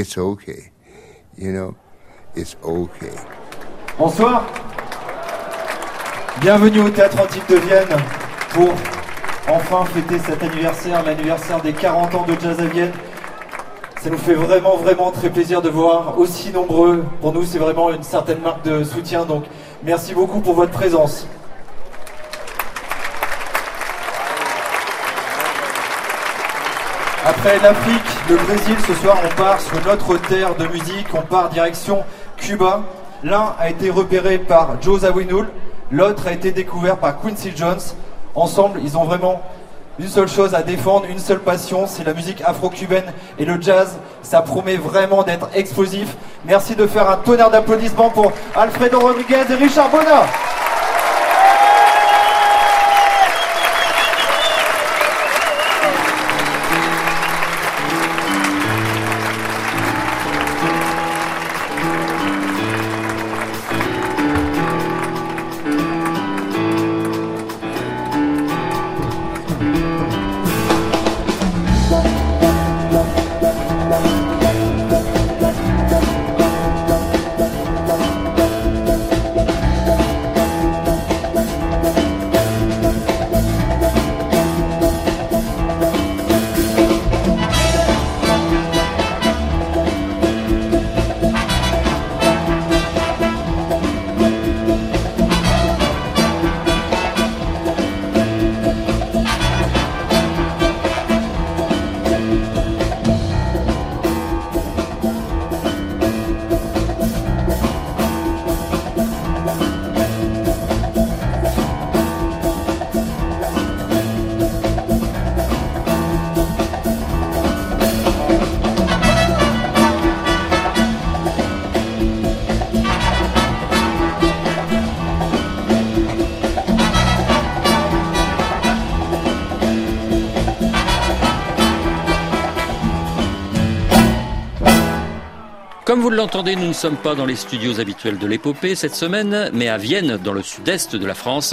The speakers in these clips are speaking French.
it's okay. You know, it's okay. Bonsoir. Bienvenue au Théâtre Antique de Vienne pour enfin fêter cet anniversaire, l'anniversaire des 40 ans de Jazz à Vienne. Ça nous fait vraiment, vraiment très plaisir de voir aussi nombreux. Pour nous, c'est vraiment une certaine marque de soutien. Donc, merci beaucoup pour votre présence. Après l'Afrique, le Brésil, ce soir, on part sur notre terre de musique. On part direction Cuba. L'un a été repéré par Joe Zawinul, l'autre a été découvert par Quincy Jones. Ensemble, ils ont vraiment une seule chose à défendre, une seule passion, c'est la musique afro-cubaine et le jazz. Ça promet vraiment d'être explosif. Merci de faire un tonnerre d'applaudissements pour Alfredo Rodriguez et Richard Bona. Vous l'entendez, nous ne sommes pas dans les studios habituels de l'épopée cette semaine, mais à Vienne, dans le sud-est de la France,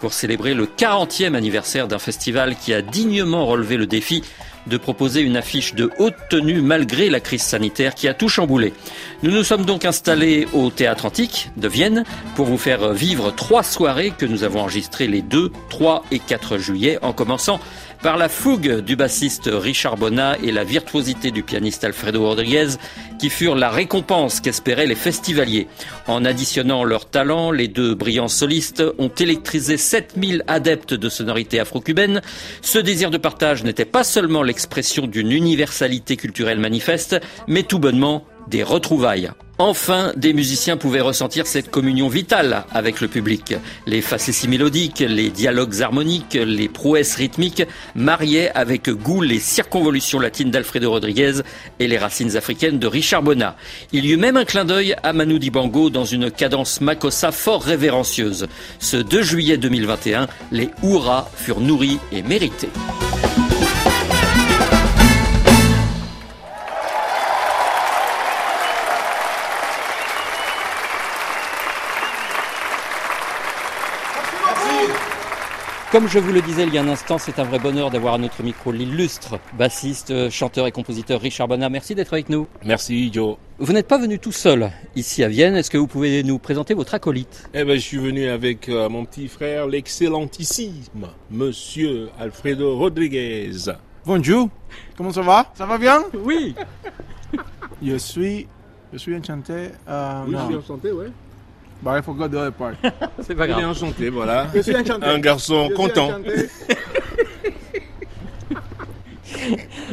pour célébrer le 40e anniversaire d'un festival qui a dignement relevé le défi de proposer une affiche de haute tenue malgré la crise sanitaire qui a tout chamboulé. Nous nous sommes donc installés au Théâtre Antique de Vienne pour vous faire vivre trois soirées que nous avons enregistrées les 2, 3 et 4 juillet en commençant par la fougue du bassiste Richard Bona et la virtuosité du pianiste Alfredo Rodriguez qui furent la récompense qu'espéraient les festivaliers. En additionnant leurs talents, les deux brillants solistes ont électrisé 7000 adeptes de sonorités afro-cubaines. Ce désir de partage n'était pas seulement l'expression d'une universalité culturelle manifeste, mais tout bonnement des retrouvailles. Enfin, des musiciens pouvaient ressentir cette communion vitale avec le public. Les facéties mélodiques, les dialogues harmoniques, les prouesses rythmiques mariaient avec goût les circonvolutions latines d'Alfredo Rodriguez et les racines africaines de Richard Bona. Il y eut même un clin d'œil à Manu Dibango dans une cadence makossa fort révérencieuse. Ce 2 juillet 2021, les hurrahs furent nourris et mérités. Comme je vous le disais il y a un instant, c'est un vrai bonheur d'avoir à notre micro l'illustre bassiste, chanteur et compositeur Richard Bonnat. Merci d'être avec nous. Merci Joe. Vous n'êtes pas venu tout seul ici à Vienne. Est-ce que vous pouvez nous présenter votre acolyte? Eh ben, je suis venu avec euh, mon petit frère, l'excellentissime Monsieur Alfredo Rodriguez. Bonjour, comment ça va? Ça va bien? Oui. Je suis, je suis enchanté. euh, Oui, non. je suis enchanté, ouais. Bah, I forgot the other part. C'est pas Il est grave. enchanté, voilà. Je suis enchanté. Un garçon Je content.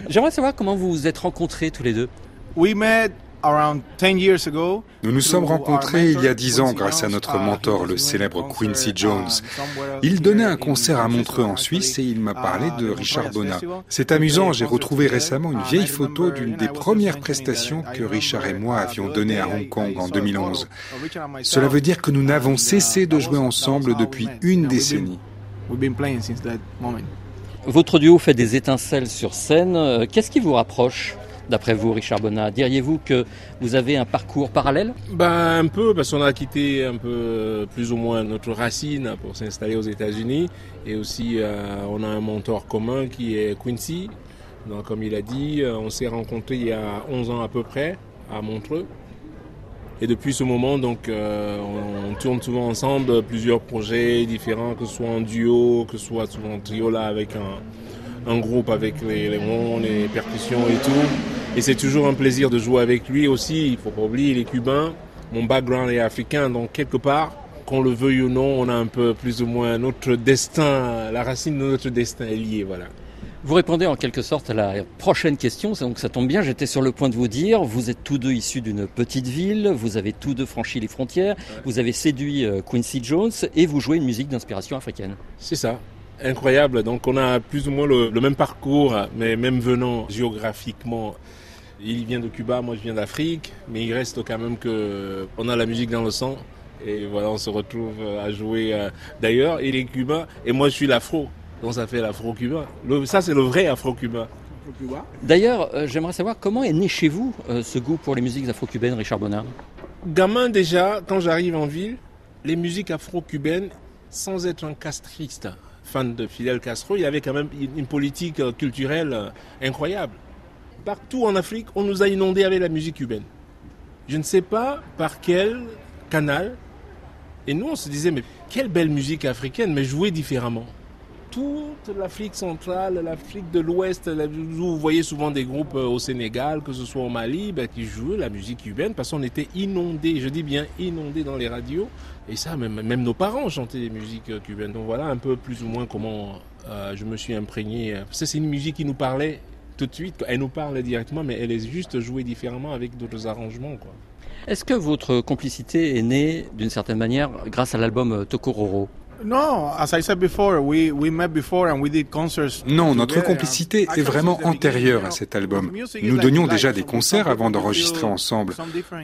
J'aimerais savoir comment vous vous êtes rencontrés tous les deux. We met around 10 years ago. Nous nous sommes rencontrés il y a dix ans grâce à notre mentor, le célèbre Quincy Jones. Il donnait un concert à Montreux en Suisse et il m'a parlé de Richard Bonnat. C'est amusant, j'ai retrouvé récemment une vieille photo d'une des premières prestations que Richard et moi avions données à Hong Kong en 2011. Cela veut dire que nous n'avons cessé de jouer ensemble depuis une décennie. Votre duo fait des étincelles sur scène. Euh, Qu'est-ce qui vous rapproche? D'après vous, Richard Bonnat, diriez-vous que vous avez un parcours parallèle? Ben un peu parce qu'on a quitté un peu plus ou moins notre racine pour s'installer aux États-Unis et aussi euh, on a un mentor commun qui est Quincy. Donc comme il a dit, euh, on s'est rencontrés il y a 11 ans à peu près à Montreux. Et depuis ce moment, donc, euh, on, tourne souvent ensemble plusieurs projets différents, que ce soit en duo, que ce soit souvent en trio là avec un, un groupe avec les, les les percussions et tout. Et c'est toujours un plaisir de jouer avec lui aussi. Il faut pas oublier, il est cubain. Mon background est africain, donc quelque part, qu'on le veuille ou non, on a un peu plus ou moins notre destin, la racine de notre destin est liée, voilà. Vous répondez en quelque sorte à la prochaine question, donc ça tombe bien, j'étais sur le point de vous dire, vous êtes tous deux issus d'une petite ville, vous avez tous deux franchi les frontières, vous avez séduit euh, Quincy Jones et vous jouez une musique d'inspiration africaine. C'est ça. Incroyable. Donc on a plus ou moins le, le même parcours, mais même venant géographiquement. Il vient de Cuba, moi je viens d'Afrique, mais il reste quand même que on a la musique dans le sang. Et voilà, on se retrouve à jouer. euh, D'ailleurs, il est cubain et moi je suis l'afro. Donc ça fait l'afro-cubain. Ça c'est le vrai afro-cubain. D'ailleurs, euh, j'aimerais savoir comment est né chez vous euh, ce goût pour les musiques afro-cubaines, Richard Bonnat Gamin déjà, quand j'arrive en ville, les musiques afro-cubaines, sans être un castriste, fan de Fidel Castro, il y avait quand même une politique euh, culturelle euh, incroyable. Partout en Afrique, on nous a inondés avec la musique cubaine. Je ne sais pas par quel canal. Et nous, on se disait, mais quelle belle musique africaine, mais jouée différemment. Toute l'Afrique centrale, l'Afrique de l'Ouest, vous voyez souvent des groupes euh, au Sénégal, que ce soit au Mali, ben, qui jouaient la musique cubaine parce qu'on était inondés, je dis bien inondés dans les radios. Et ça, même, nos parents chantaient des musiques euh, cubaines. Donc voilà un peu plus ou moins comment euh, je me suis imprégné. C'est une musique qui nous parlait tout de suite. Elle nous parle directement, mais elle est juste jouée différemment avec d'autres arrangements. Est-ce que votre complicité est née d'une certaine manière grâce à l'album Tokororo? No, as I said before, we, we met before and we did concerts. Non, notre complicité est vraiment antérieure à cet album. Nous donnions déjà des concerts avant d'enregistrer ensemble.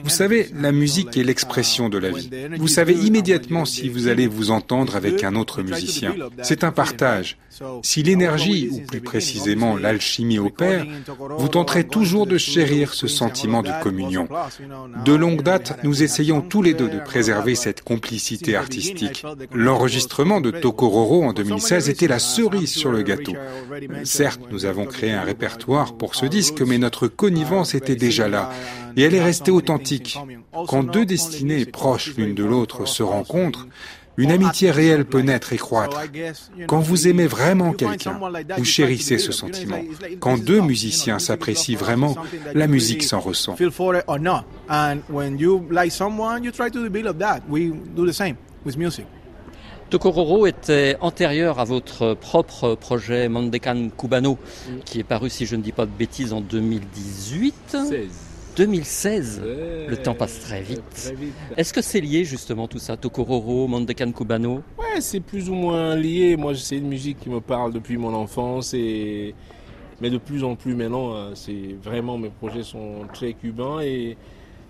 Vous savez, la musique est l'expression de la uh, vie. Vous savez immédiatement si vous allez vous entendre avec un autre musicien. C'est un partage. Si l'énergie, ou plus précisément l'alchimie opère, vous tenterez toujours to de chérir ce sentiment de communion. De longue date, nous essayons tous les deux de préserver cette complicité artistique. felt L'enregistrement de Tokororo en For so many 2016 était la cerise sur le gâteau. Certes, nous avons créé un répertoire pour ce disque, mais notre connivence était déjà là. Et elle est restée authentique. Quand deux destinées proches l'une de l'autre se rencontrent, une amitié réelle peut naître et croître. Quand vous aimez vraiment quelqu'un, vous chérissez ce sentiment. Quand deux musiciens s'apprécient vraiment, la musique s'en ressent. Tokororo était antérieur à votre propre projet Mandekan Cubano, qui est paru, si je ne dis pas de bêtises, en 2018. 2016. Le temps passe très vite. Est-ce que c'est lié justement tout ça Tokororo, Mandekan Cubano Ouais, c'est plus ou moins lié. Moi, c'est une musique qui me parle depuis mon enfance et mais de plus en plus maintenant, euh, c'est vraiment mes projets sont très cubains et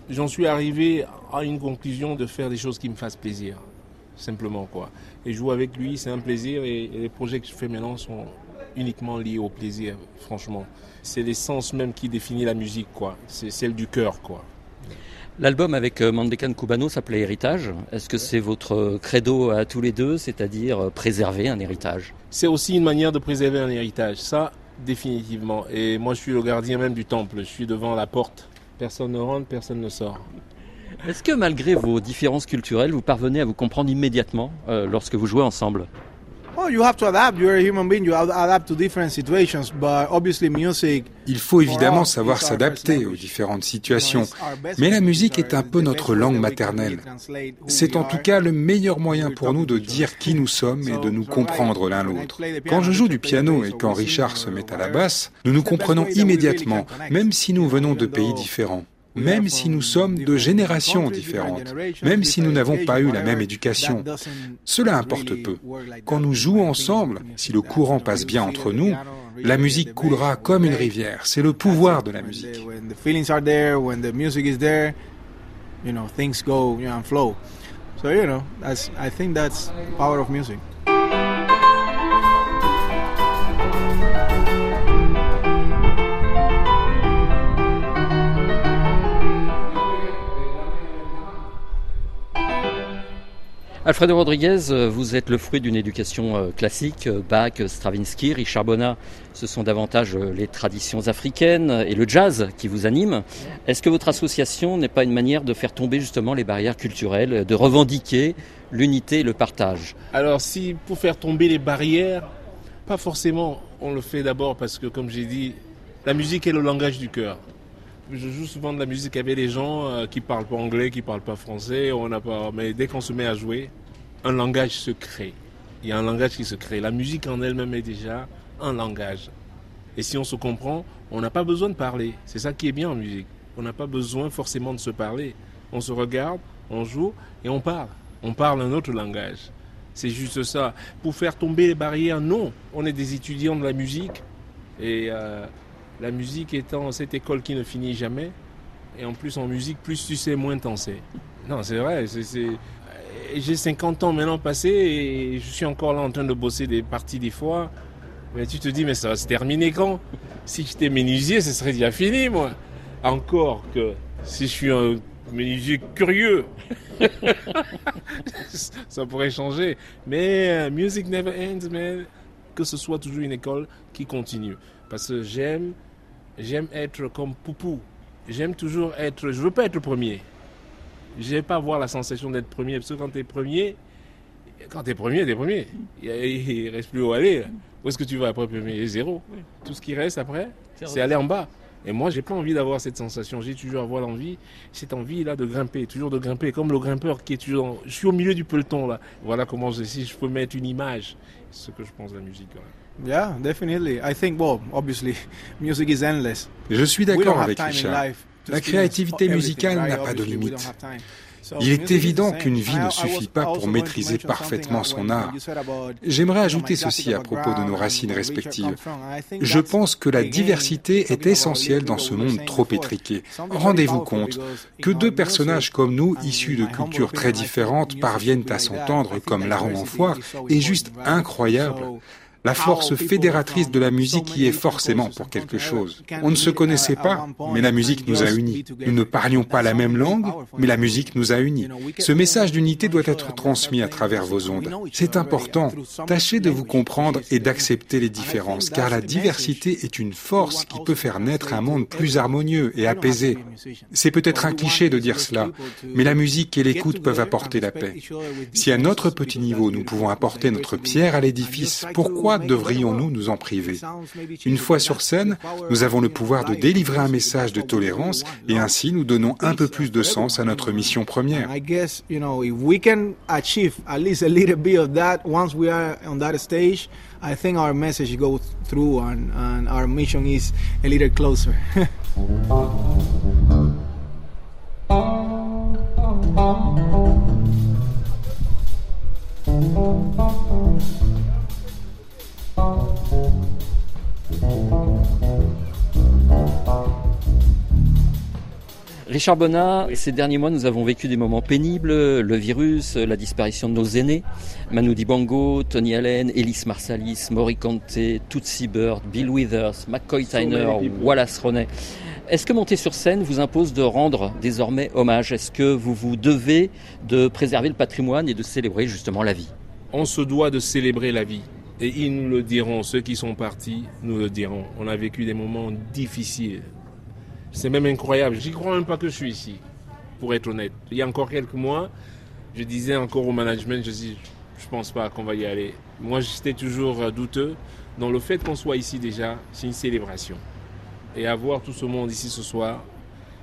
j'en suis arrivé à une conclusion de faire des choses qui me fassent plaisir, simplement quoi. Et jouer avec lui, c'est un plaisir et, et les projets que je fais maintenant sont uniquement liés au plaisir, franchement. C'est l'essence même qui définit la musique quoi. C'est celle du cœur quoi. L'album avec euh, Mandekan Cubano s'appelait Héritage. Est-ce que c'est votre credo à tous les deux, c'est-à-dire euh, préserver un héritage? C'est aussi une manière de préserver un héritage. Ça, définitivement. Et moi, je suis le gardien même du temple. Je suis devant la porte. Personne ne rentre, personne ne sort. Est-ce que malgré vos différences culturelles, vous parvenez à vous comprendre immédiatement euh, lorsque vous jouez ensemble? Oh, you have to adapt. You're a human being. You have to adapt to different situations. But obviously, music. Il faut évidemment savoir s'adapter aux différentes situations, mais la musique est un peu notre langue maternelle. C'est en tout cas le meilleur moyen pour nous de dire qui nous sommes et de nous comprendre l'un l'autre. Quand je joue du piano et quand Richard se met à la basse, nous nous comprenons immédiatement, même si nous venons de pays différents. Même si nous sommes de générations différentes, même si nous n'avons pas eu la même éducation. Cela importe peu. Quand nous jouons ensemble, si le courant passe bien entre nous, la musique coulera comme une rivière. C'est le pouvoir de la musique. So, you know, I think that's power of music. Alfredo Rodriguez, euh, vous êtes le fruit d'une éducation euh, classique, euh, Bach, Stravinsky, Richard Bonnat, ce sont davantage les traditions africaines et le jazz qui vous animent. Est-ce que votre association n'est pas une manière de faire tomber justement les barrières culturelles, de revendiquer l'unité et le partage? Alors si pour faire tomber les barrières, pas forcément, on le fait d'abord parce que comme j'ai dit, la musique est le langage du cœur. Je joue souvent de la musique avec des gens euh, qui parlent pas anglais, qui parlent pas français. On n'a pas, mais dès qu'on se met à jouer, un langage se crée. Il y a un langage qui se crée. La musique en elle-même est déjà un langage. Et si on se comprend, on n'a pas besoin de parler. C'est ça qui est bien en musique. On n'a pas besoin forcément de se parler. On se regarde, on joue et on parle. On parle un autre langage. C'est juste ça. Pour faire tomber les barrières, non. On est des étudiants de la musique et euh, la musique étant cette école qui ne finit jamais, et en plus en musique, plus tu sais, moins t'en sais. Non, c'est vrai. J'ai 50 ans maintenant passé et je suis encore là en train de bosser des parties des fois. Mais tu te dis, mais ça va se terminer quand? Si j'étais menuisier, ce serait déjà fini, moi. Encore que si je suis un menuisier curieux, ça pourrait changer. Mais euh, music never ends, mais que ce soit toujours une école qui continue. Parce que j'aime j'aime être comme Poupou. J'aime toujours être. Je veux pas être premier. Je n'aime pas avoir la sensation d'être premier. Parce que quand tu es premier, quand tu es premier, tu es premier. Il ne reste plus où aller. Où est-ce que tu vas après premier? Zéro. Tout ce qui reste après, c'est aller en bas. Et moi, j'ai pas envie d'avoir cette sensation. J'ai toujours avoir l'envie, cette envie-là de grimper, toujours de grimper, comme le grimpeur qui est toujours. Je suis au milieu du peloton là. Voilà comment je, si je peux mettre une image, ce que je pense de la musique. Yeah, definitely. I think, well, obviously, music is endless. Je suis d'accord avec Richard. La créativité musicale n'a pas de limite. Il est évident qu'une vie ne suffit pas pour maîtriser parfaitement son art. J'aimerais ajouter ceci à propos de nos racines respectives. Je pense que la diversité est essentielle dans ce monde trop étriqué. Rendez-vous compte que deux personnages comme nous, issus de cultures très différentes, parviennent à s'entendre comme larron en foire est juste incroyable la force fédératrice de la musique y est forcément pour quelque chose. On ne se connaissait pas, mais la musique nous a unis. Nous ne parlions pas la même langue, mais la musique nous a unis. Ce message d'unité doit être transmis à travers vos ondes. C'est important. Tâchez de vous comprendre et d'accepter les différences, car la diversité est une force qui peut faire naître un monde plus harmonieux et apaisé. C'est peut-être un cliché de dire cela, mais la musique et l'écoute peuvent apporter la paix. Si à notre petit niveau nous pouvons apporter notre pierre à l'édifice, pourquoi devrions-nous nous en priver Une fois sur scène, nous avons le pouvoir de délivrer un message de tolérance et ainsi nous donnons un peu plus de sens à notre mission première. Richard Bonnat, ces derniers mois, nous avons vécu des moments pénibles, le virus, la disparition de nos aînés, Manu Dibango, Tony Allen, Ellis Marsalis, Maury Conte, Tootsie Bird, Bill Withers, McCoy Tyner, Wallace Ronet. Est-ce que monter sur scène vous impose de rendre désormais hommage? Est-ce que vous vous devez de préserver le patrimoine et de célébrer justement la vie? On se doit de célébrer la vie. Et ils nous le diront, ceux qui sont partis nous le diront. On a vécu des moments difficiles, c'est même incroyable. J'y crois même pas que je suis ici, pour être honnête. Il y a encore quelques mois, je disais encore au management, je dis, je pense pas qu'on va y aller. Moi, j'étais toujours douteux. Donc le fait qu'on soit ici déjà, c'est une célébration. Et avoir tout ce monde ici ce soir,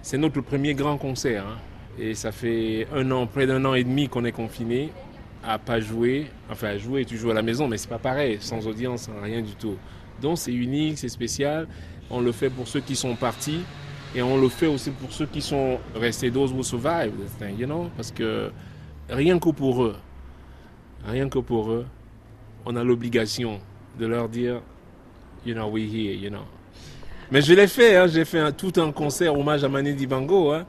c'est notre premier grand concert. Hein. Et ça fait un an, près d'un an et demi qu'on est confiné à pas jouer. Enfin, à jouer, tu joues à la maison, mais c'est pas pareil, sans audience, rien du tout. Donc c'est unique, c'est spécial. On le fait pour ceux qui sont partis Et on le fait aussi pour ceux qui sont restés, those who survive this thing, you know, parce que rien que pour eux, rien que pour eux, on a l'obligation de leur dire, you know, we here, you know. Mais je l'ai fait, hein, j'ai fait un, tout un concert hommage à Manu Dibango. Hein.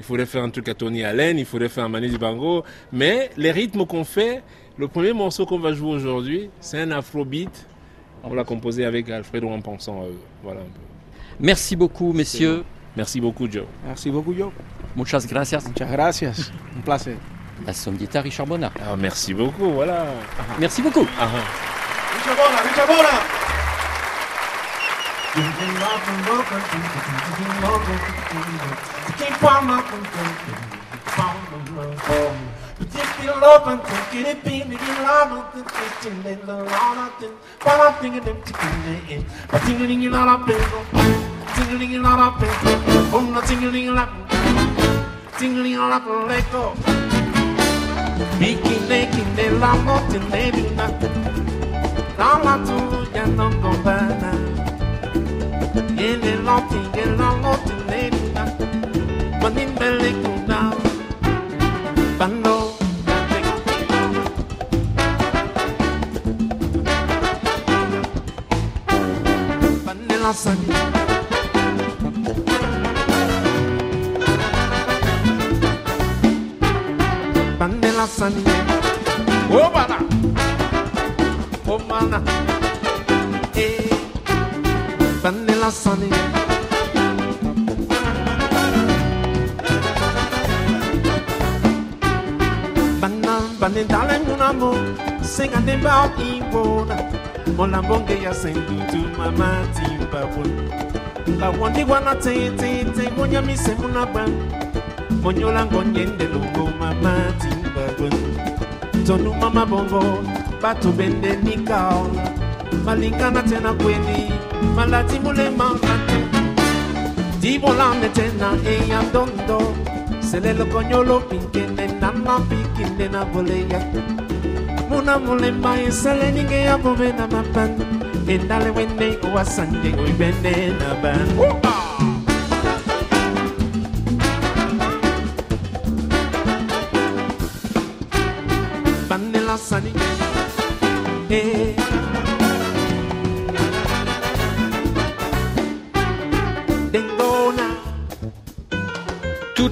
Il faudrait faire un truc à Tony Allen, il faudrait faire un Manu Dibango. Mais les rythmes qu'on fait, le premier morceau qu'on va jouer aujourd'hui, c'est un afrobeat. On l'a composé avec Alfredo en pensant à eux. Voilà un peu. Merci beaucoup, messieurs. Merci beaucoup, Joe. Merci beaucoup, Joe. Muchas gracias. Muchas gracias. Un placer. La sommité Richard Bonnat. Ah, merci beaucoup, voilà. Merci beaucoup. Ah, Richard Bona, Richard tingling a lap, on the tingling a lap, tingling a lap, let go. Bikin nekin de la motin de luna, dans la tour d'un homme combattant. Il est lentil de la motin de luna, manin belle kuna, bando. Sunday. Sunny sunny Oh mana Oh mana. Eh Vanilla sunny Banana, banana, darling, mon amour, sing a name about Iwona. Mon amour, get ya sing to mama, timba, Ba wandi wana te te te, monya mi se muna ban. Monyola ngonyende lungo mama, timba, tonu mama bongo bato bendenika balingana tena kweli malati molema ate dibolane tena eya ndondo selelo konyolo pinkene nana pikinde na boleya. Muna molema esele ninge ya bobena mapan. Endale wende owasande oibende na ban. passa ninguém.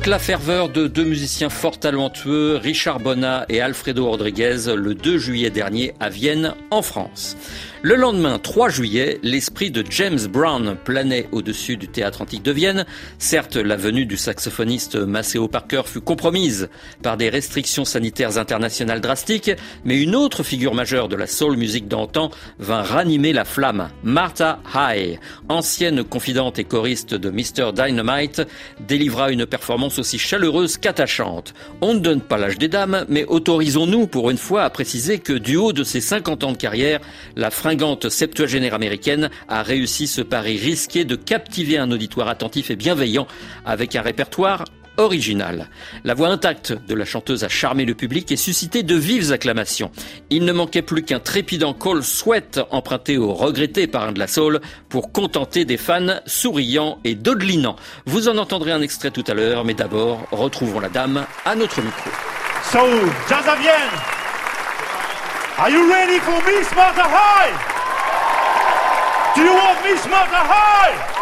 La ferveur de deux musiciens fort talentueux, Richard Bonnat et Alfredo Rodriguez, le 2 juillet dernier à Vienne, en France. Le lendemain, 3 juillet, l'esprit de James Brown planait au-dessus du théâtre antique de Vienne. Certes, la venue du saxophoniste Maceo Parker fut compromise par des restrictions sanitaires internationales drastiques, mais une autre figure majeure de la soul music d'antan vint ranimer la flamme. Martha High, ancienne confidente et choriste de Mr. Dynamite, délivra une performance aussi chaleureuse qu'attachante. On ne donne pas l'âge des dames, mais autorisons-nous pour une fois à préciser que du haut de ses 50 ans de carrière, la fringante septuagénaire américaine a réussi ce pari risqué de captiver un auditoire attentif et bienveillant avec un répertoire original. La voix intacte de la chanteuse a charmé le public et suscité de vives acclamations. Il ne manquait plus qu'un trépidant call sweat emprunté au regretté parrain de la soul pour contenter des fans souriants et dodelinants. Vous en entendrez un extrait tout à l'heure, mais d'abord, retrouvons la dame à notre micro. So, Jazz à Vienne, are you ready for Miss Martha High? Do you want Miss Martha High?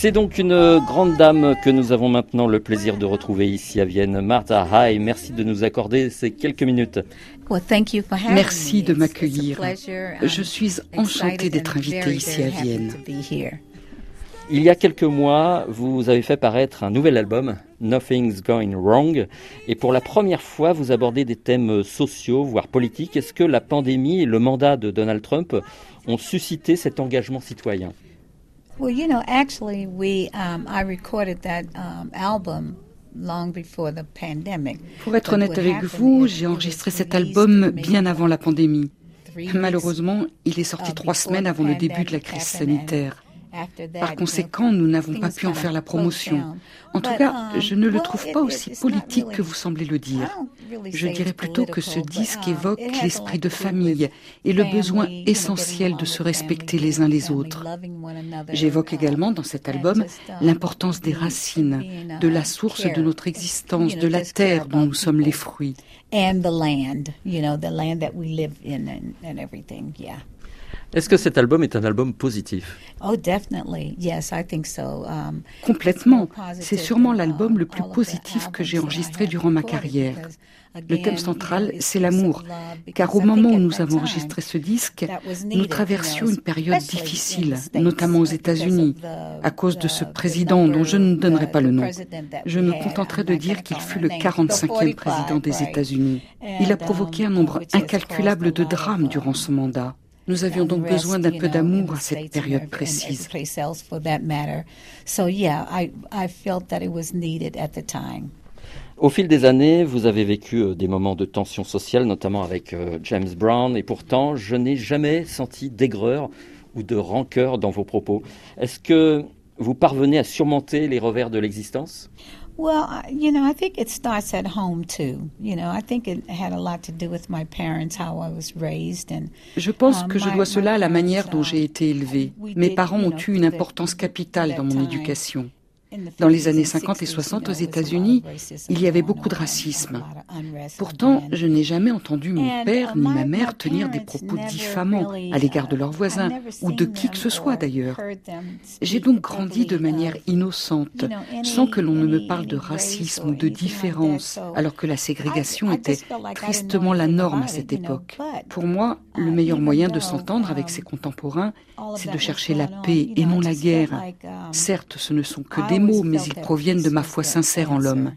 C'est donc une grande dame que nous avons maintenant le plaisir de retrouver ici à Vienne. Martha Hay, merci de nous accorder ces quelques minutes. Merci de m'accueillir. Je suis enchantée d'être invitée ici à Vienne. Il y a quelques mois, vous avez fait paraître un nouvel album, Nothing's Going Wrong, et pour la première fois, vous abordez des thèmes sociaux, voire politiques. Est-ce que la pandémie et le mandat de Donald Trump ont suscité cet engagement citoyen? Well, you know, actually, we um, I recorded that um, album long before the pandemic. Pour être honnête avec vous, j'ai enregistré cet album bien avant la pandémie. Malheureusement, il est sorti trois semaines avant le début de la crise sanitaire. Par conséquent, nous n'avons pas pu en faire la promotion. En tout cas, je ne le trouve pas aussi politique que vous semblez le dire. Je dirais plutôt que ce disque évoque l'esprit de famille et le besoin essentiel de se respecter les uns les autres. J'évoque également dans cet album l'importance des racines, de la source de notre existence, de la terre dont nous sommes les fruits. And the land, you know, the land that we live in and, and everything, yeah. Est-ce que cet album est un album positif? Oh, definitely. Yes, I think so. Um, Complètement. C'est sûrement l'album le plus positif que j'ai enregistré durant ma carrière. Le thème central, c'est l'amour, car au moment où nous avons enregistré ce disque, nous traversions une période difficile, notamment aux États-Unis, à cause de ce président dont je ne donnerai pas le nom. Je me contenterai de dire qu'il fut le 45e président des États-Unis. Il a provoqué un nombre incalculable de drames durant son mandat. Nous avions donc besoin d'un peu d'amour à cette période précise. Au fil des années, vous avez vécu euh, des moments de tension sociale, notamment avec euh, James Brown, et pourtant, je n'ai jamais senti d'aigreur ou de rancœur dans vos propos. Est-ce que vous parvenez à surmonter les revers de l'existence? Well, you know, I think it starts at home too. You know, I think it had a lot to do with my parents, how I was raised, and. Je pense que je dois cela à la manière dont j'ai été élevée. Mes parents ont eu une importance capitale dans mon éducation. Dans les années 50 et 60 aux États-Unis, il y avait beaucoup de racisme. Pourtant, je n'ai jamais entendu mon père ni ma mère tenir des propos diffamants à l'égard de leurs voisins ou de qui que ce soit d'ailleurs. J'ai donc grandi de manière innocente, sans que l'on ne me parle de racisme ou de différence, alors que la ségrégation était tristement la norme à cette époque. Pour moi, le meilleur moyen de s'entendre avec ses contemporains, c'est de chercher la paix et non la guerre. Certes, ce ne sont que des mais ils proviennent de ma foi sincère en l'homme.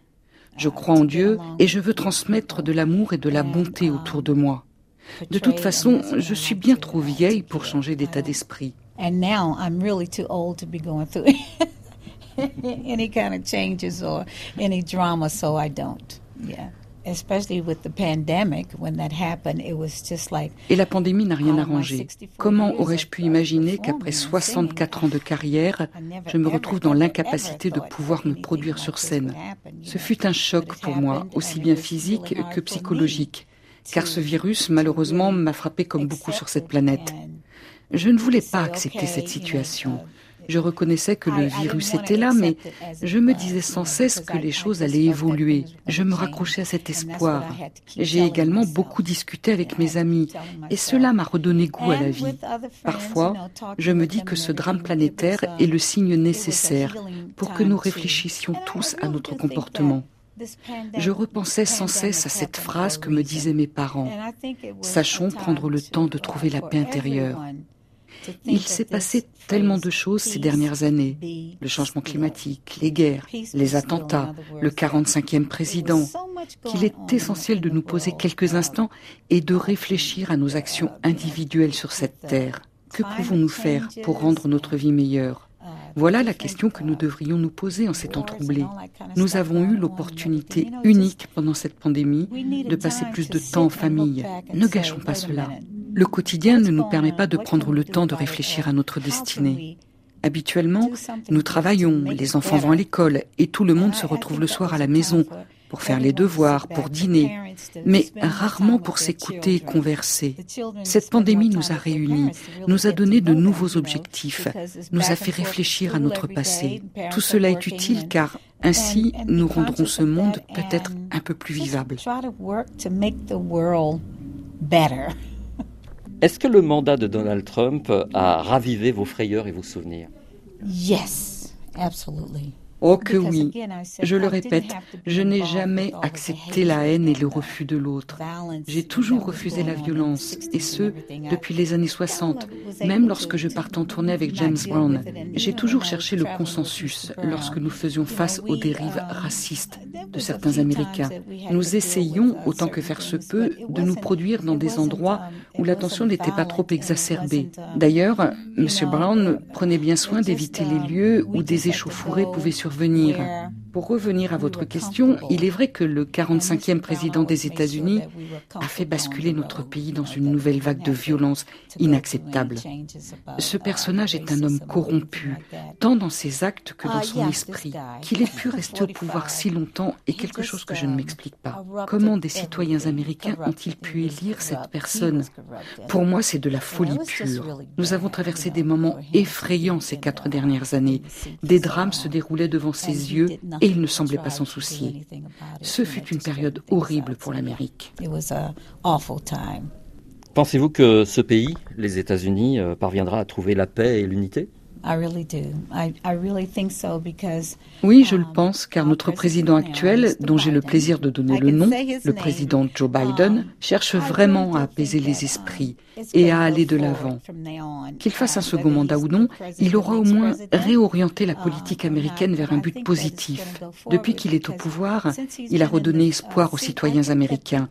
Je crois en Dieu et je veux transmettre de l'amour et de la bonté autour de moi. De toute façon, je suis bien trop vieille pour changer d'état d'esprit. Et la pandémie n'a rien arrangé. Comment aurais-je pu imaginer qu'après 64 ans de carrière, je me retrouve dans l'incapacité de pouvoir me produire sur scène Ce fut un choc pour moi, aussi bien physique que psychologique, car ce virus, malheureusement, m'a frappé comme beaucoup sur cette planète. Je ne voulais pas accepter cette situation. Je reconnaissais que le virus était là, mais je me disais sans cesse que les choses allaient évoluer. Je me raccrochais à cet espoir. J'ai également beaucoup discuté avec mes amis, et cela m'a redonné goût à la vie. Parfois, je me dis que ce drame planétaire est le signe nécessaire pour que nous réfléchissions tous à notre comportement. Je repensais sans cesse à cette phrase que me disaient mes parents. Sachons prendre le temps de trouver la paix intérieure. Il s'est passé tellement de choses ces dernières années. Le changement climatique, les guerres, les attentats, le 45e président, qu'il est essentiel de nous poser quelques instants et de réfléchir à nos actions individuelles sur cette terre. Que pouvons-nous faire pour rendre notre vie meilleure? Voilà la question que nous devrions nous poser en ces temps troublés. Nous avons eu l'opportunité unique pendant cette pandémie de passer plus de temps en famille. Ne gâchons pas cela. Le quotidien ne nous permet pas de prendre le temps de réfléchir à notre destinée. Habituellement, nous travaillons, les enfants vont à l'école et tout le monde se retrouve le soir à la maison pour faire les devoirs, pour dîner, mais rarement pour s'écouter et converser. Cette pandémie nous a réunis, nous a donné de nouveaux objectifs, nous a fait réfléchir à notre passé. Tout cela est utile car Ainsi, nous rendrons ce monde peut-être un peu plus vivable. Est-ce que le mandat de Donald Trump a ravivé vos frayeurs et vos souvenirs? Yes, absolutely. Oh que oui, je le répète, je n'ai jamais accepté la haine et le refus de l'autre. J'ai toujours refusé la violence, et ce, depuis les années 60, même lorsque je partais en tournée avec James Brown. J'ai toujours cherché le consensus lorsque nous faisions face aux dérives racistes de certains Américains. Nous essayions, autant que faire se peut, de nous produire dans des endroits où la n'était pas trop exacerbée. D'ailleurs, M. Brown prenait bien soin d'éviter les lieux où des échauffourées pouvaient survenir venir. Pour revenir à votre question, il est vrai que le 45e président des États-Unis a fait basculer notre pays dans une nouvelle vague de violence inacceptable. Ce personnage est un homme corrompu, tant dans ses actes que dans son esprit. Qu'il ait pu rester au pouvoir si longtemps est quelque chose que je ne m'explique pas. Comment des citoyens américains ont-ils pu élire cette personne? Pour moi, c'est de la folie pure. Nous avons traversé des moments effrayants ces quatre dernières années. Des drames se déroulaient devant ses yeux et il ne semblait pas s'en soucier. Ce fut une période horrible pour l'Amérique. Pensez-vous que ce pays, les États-Unis, euh, parviendra à trouver la paix et l'unité? Oui, je le pense, car notre président actuel, dont j'ai le plaisir de donner le nom, le président Joe Biden, cherche vraiment à apaiser les esprits et à aller de l'avant. Qu'il fasse un second mandat ou non, il aura au moins réorienté la politique américaine vers un but positif. Depuis qu'il est au pouvoir, il a redonné espoir aux citoyens américains.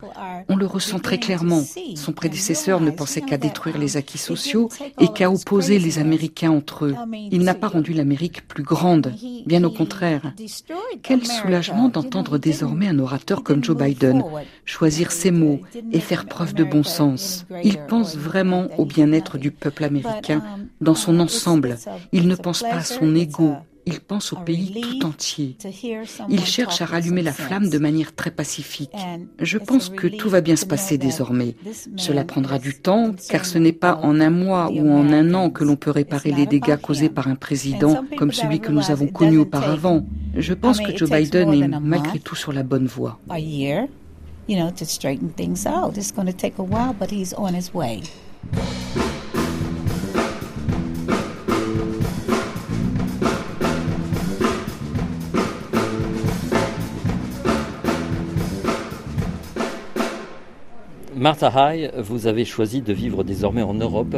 On le ressent très clairement. Son prédécesseur ne pensait qu'à détruire les acquis sociaux et qu'à opposer les Américains entre eux. Il n'a pas rendu l'Amérique plus grande, bien au contraire. Quel soulagement d'entendre désormais un orateur comme Joe Biden choisir ses mots et faire preuve de bon sens. Il pense vraiment au bien-être du peuple américain dans son ensemble. Il ne pense pas à son ego, il pense au pays tout entier. Il cherche à rallumer la flamme de manière très pacifique. Je pense que tout va bien se passer désormais. Cela prendra du temps, car ce n'est pas en un mois ou en un an que l'on peut réparer les dégâts causés par un président comme celui que nous avons connu auparavant. Je pense que Joe Biden est malgré tout sur la bonne voie. Martha High, vous avez choisi de vivre désormais en Europe,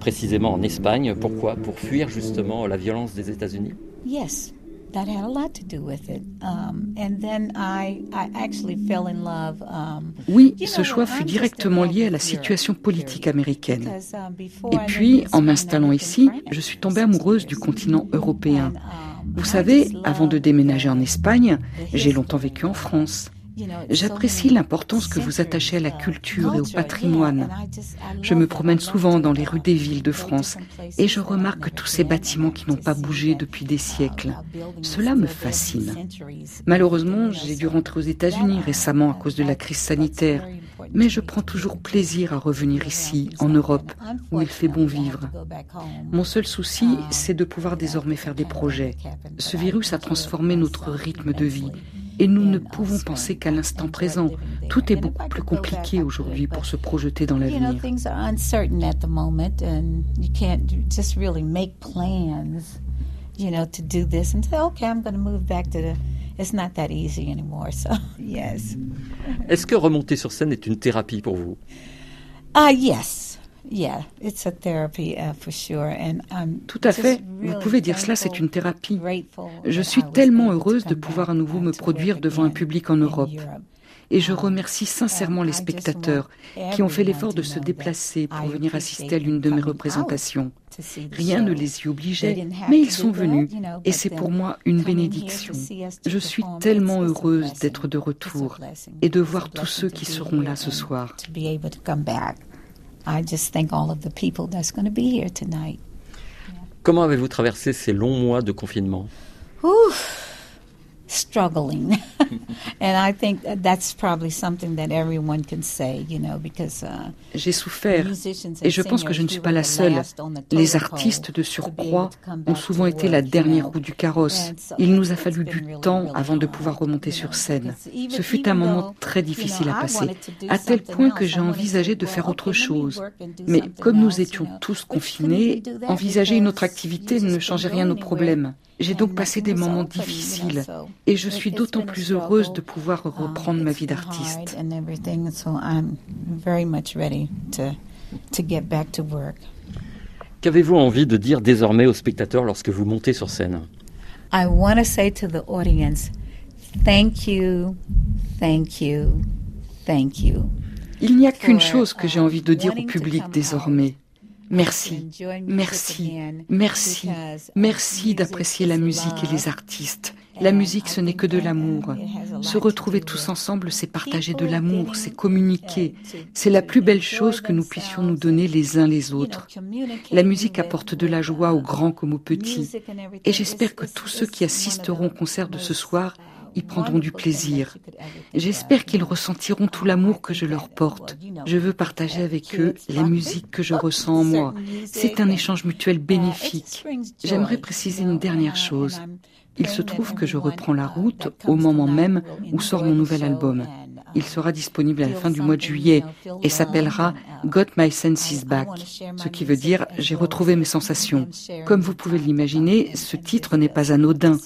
précisément en Espagne. Pourquoi? Pour fuir justement la violence des États-Unis? Yes. That had a lot to do with it. Um, and then I, I actually fell in love. Um, oui, ce choix fut directement lié à la situation politique américaine. um, Et puis, en m'installant ici, je suis tombée amoureuse du continent européen. Vous savez, avant de déménager en Espagne, j'ai longtemps vécu en France. J'apprécie l'importance que vous attachez à la culture et au patrimoine. Je me promène souvent dans les rues des villes de France et je remarque tous ces bâtiments qui n'ont pas bougé depuis des siècles. Cela me fascine. Malheureusement, j'ai dû rentrer aux États-Unis récemment à cause de la crise sanitaire, mais je prends toujours plaisir à revenir ici, en Europe, où il fait bon vivre. Mon seul souci, c'est de pouvoir désormais faire des projets. Ce virus a transformé notre rythme de vie et nous ne pouvons penser qu'à l'instant présent. Tout est beaucoup plus compliqué aujourd'hui pour se projeter dans l'avenir. You know, to do this and say, okay, I'm going to move back to the. It's not that easy anymore. So, yes. Est-ce que remonter sur scène est une thérapie pour vous? Ah, yes. Yeah, it's a therapy uh, for sure. And I'm Tout à fait. Vous pouvez dire cela, c'est une thérapie. Je suis tellement heureuse de pouvoir à nouveau uh, me produire devant un public en Europe. Europe. Et je remercie sincèrement les spectateurs qui ont fait l'effort de se déplacer pour venir assister à l'une de mes représentations. Rien ne les y obligeait, mais ils sont venus et c'est pour moi une bénédiction. Je suis tellement heureuse d'être de retour et de voir tous ceux qui seront là ce soir. I just thank all of the people that's going to be here tonight. Comment avez-vous traversé ces longs mois de confinement? Struggling. and I think that's probably something that everyone can say, you know, because uh, j'ai souffert et je pense que je ne suis pas la seule. Les artistes de surcroît ont souvent été la dernière roue du carrosse. Il nous a fallu du temps avant de pouvoir remonter sur scène. Ce fut un moment très difficile à passer, à tel point que j'ai envisagé de faire autre chose. Mais comme nous étions tous confinés, envisager une autre activité ne changeait rien aux problèmes. J'ai donc passé des moments difficiles et je suis d'autant plus heureuse de pouvoir reprendre ma vie d'artiste. Qu'avez-vous envie de dire désormais aux spectateurs lorsque vous montez sur scène? I want to say to the audience, thank you, thank you, thank you. Il n'y a qu'une chose que j'ai envie de dire au public désormais. Merci, merci, merci, merci d'apprécier la musique et les artistes. La musique, ce n'est que de l'amour. Se retrouver tous ensemble, c'est partager de l'amour, c'est communiquer. C'est la plus belle chose que nous puissions nous donner les uns les autres. La musique apporte de la joie aux grands comme aux petits. Et j'espère que tous ceux qui assisteront au concert de ce soir prendront du plaisir. J'espère qu'ils ressentiront tout l'amour que je leur porte. Je veux partager avec eux la musique que je ressens en moi. C'est un échange mutuel bénéfique. J'aimerais préciser une dernière chose. Il se trouve que je reprends la route au moment même où sort mon nouvel album. Il sera disponible à la fin du mois de juillet et s'appellera Got My Senses Back, ce qui veut dire J'ai retrouvé mes sensations. Comme vous pouvez l'imaginer, ce titre n'est pas anodin.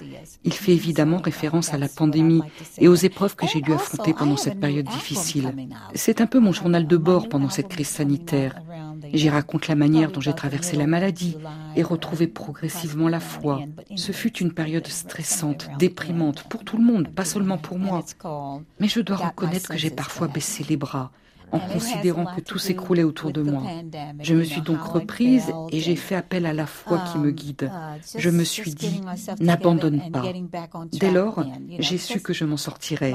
Il fait évidemment référence à la pandémie et aux épreuves que j'ai dû affronter pendant cette période difficile. C'est un peu mon journal de bord pendant cette crise sanitaire. J'y raconte la manière dont j'ai traversé la maladie et retrouvé progressivement la foi. Ce fut une période stressante, déprimante pour tout le monde, pas seulement pour moi. Mais je dois reconnaître que j'ai parfois baissé les bras en considérant que tout s'écroulait autour de moi. Je me suis donc reprise et j'ai fait appel à la foi qui me guide. Je me suis dit, n'abandonne pas. Dès lors, j'ai su que je m'en sortirais.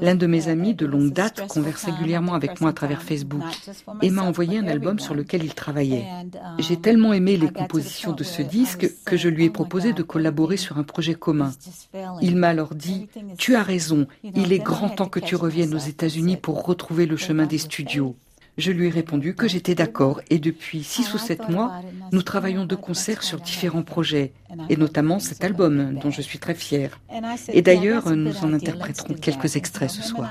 L'un de mes amis de longue date converse régulièrement avec moi à travers Facebook et m'a envoyé un album sur lequel il travaillait. J'ai tellement aimé les compositions de ce disque que je lui ai proposé de collaborer sur un projet commun. Il m'a alors dit, tu as raison, il est grand temps que tu reviennes aux États-Unis pour retrouver le chemin des studios je lui ai répondu que j'étais d'accord et depuis six ou sept mois, nous travaillons de concert sur différents projets et notamment cet album dont je suis très fière. Et d'ailleurs, nous en interpréterons quelques extraits ce soir.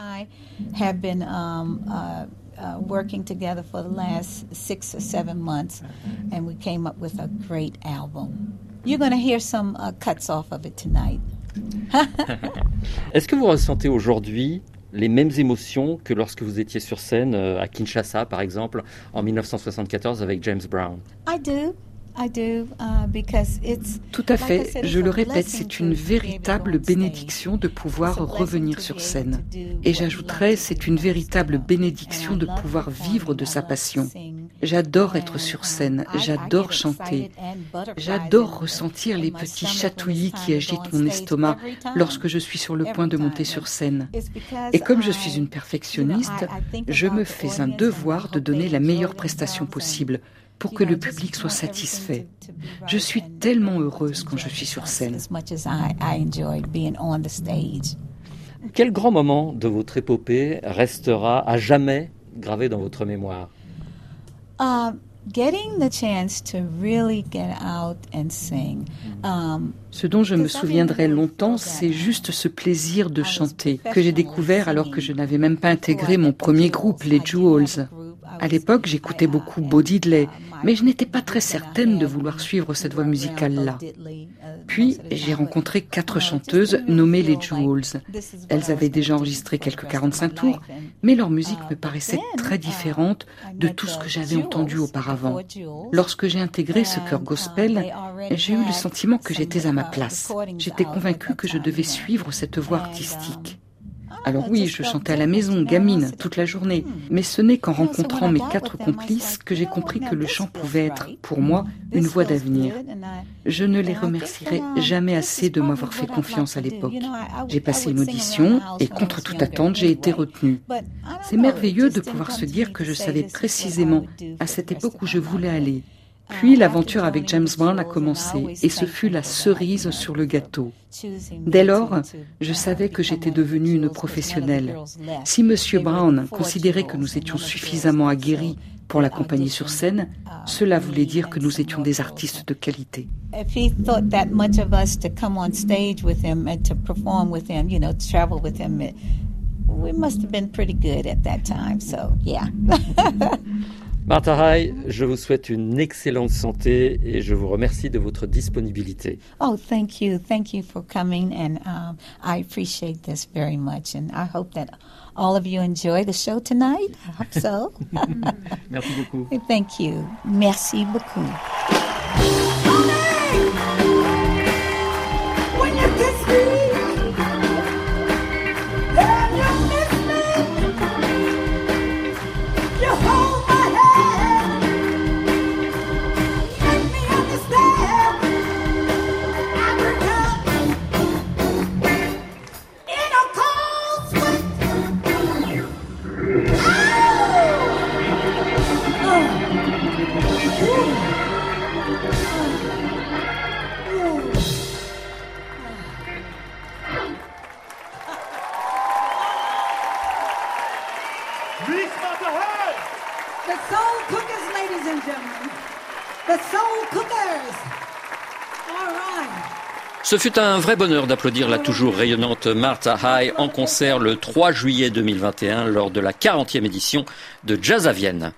working together for the last six or seven months, and we came up with a great album. You're going to hear some cuts off of it tonight. Est-ce que vous ressentez aujourd'hui les mêmes émotions que lorsque vous étiez sur scène euh, à Kinshasa, par exemple, en 1974 avec James Brown. Uh, Tout à fait, je le répète, c'est une véritable bénédiction de pouvoir revenir sur scène. Et j'ajouterais, c'est une véritable bénédiction de pouvoir vivre de sa passion. J'adore être sur scène, j'adore chanter, j'adore ressentir les petits chatouillis qui agitent mon estomac lorsque je suis sur le point de monter sur scène. Et comme je suis une perfectionniste, je me fais un devoir de donner la meilleure prestation possible pour que le public soit satisfait. Je suis tellement heureuse quand je suis sur scène. Quel grand moment de votre épopée restera à jamais gravé dans votre mémoire? Ce dont je me souviendrai longtemps, c'est juste ce plaisir de chanter que j'ai découvert alors que je n'avais même pas intégré mon premier groupe, les Jewels. À l'époque, j'écoutais beaucoup Bo Diddley, mais je n'étais pas très certaine de vouloir suivre cette voie musicale-là. Puis, j'ai rencontré quatre chanteuses nommées les Jewels. Elles avaient déjà enregistré quelques 45 tours, mais leur musique me paraissait très différente de tout ce que j'avais entendu auparavant. Lorsque j'ai intégré ce chœur gospel, j'ai eu le sentiment que j'étais à ma place. J'étais convaincue que je devais suivre cette voie artistique. Alors oui, je chantais à la maison, gamine, toute la journée. Mais ce n'est qu'en rencontrant mes quatre complices que j'ai compris que le chant pouvait être, pour moi, une voie d'avenir. Je ne les remercierai jamais assez de m'avoir fait confiance à l'époque. J'ai passé une audition et contre toute attente, j'ai été retenue. C'est merveilleux de pouvoir se dire que je savais précisément à cette époque où je voulais aller Puis l'aventure avec James Brown a commencé et ce fut la cerise sur le gâteau. Dès lors, je savais que j'étais devenue une professionnelle. Si M. Brown considérait que nous étions suffisamment aguerris pour l'accompagner sur scène, cela voulait dire que nous étions des artistes de qualité. Martha Hay, je vous souhaite une excellente santé et je vous remercie de votre disponibilité. Oh, thank you. Thank you for coming. And um, I appreciate this very much. And I hope that all of you enjoy the show tonight. I hope so. Merci beaucoup. Thank you. Merci beaucoup. Ce fut un vrai bonheur d'applaudir la toujours rayonnante Martha High en concert le 3 juillet 2021 lors de la 40e édition de Jazz à Vienne.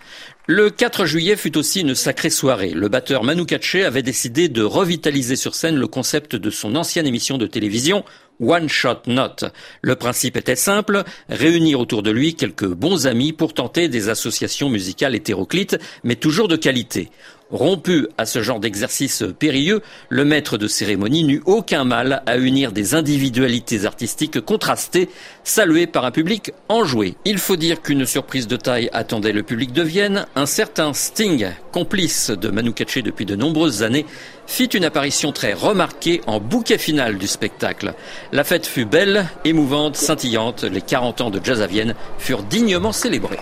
Le 4 juillet fut aussi une sacrée soirée. Le batteur Manu Katché avait décidé de revitaliser sur scène le concept de son ancienne émission de télévision One Shot Not. Le principe était simple, réunir autour de lui quelques bons amis pour tenter des associations musicales hétéroclites, mais toujours de qualité. Rompu à ce genre d'exercice périlleux, le maître de cérémonie n'eut aucun mal à unir des individualités artistiques contrastées, saluées par un public enjoué. Il faut dire qu'une surprise de taille attendait le public de Vienne. Un certain Sting, complice de Manu depuis de nombreuses années, fit une apparition très remarquée en bouquet final du spectacle. La fête fut belle, émouvante, scintillante. Les 40 ans de Jazz à Vienne furent dignement célébrés.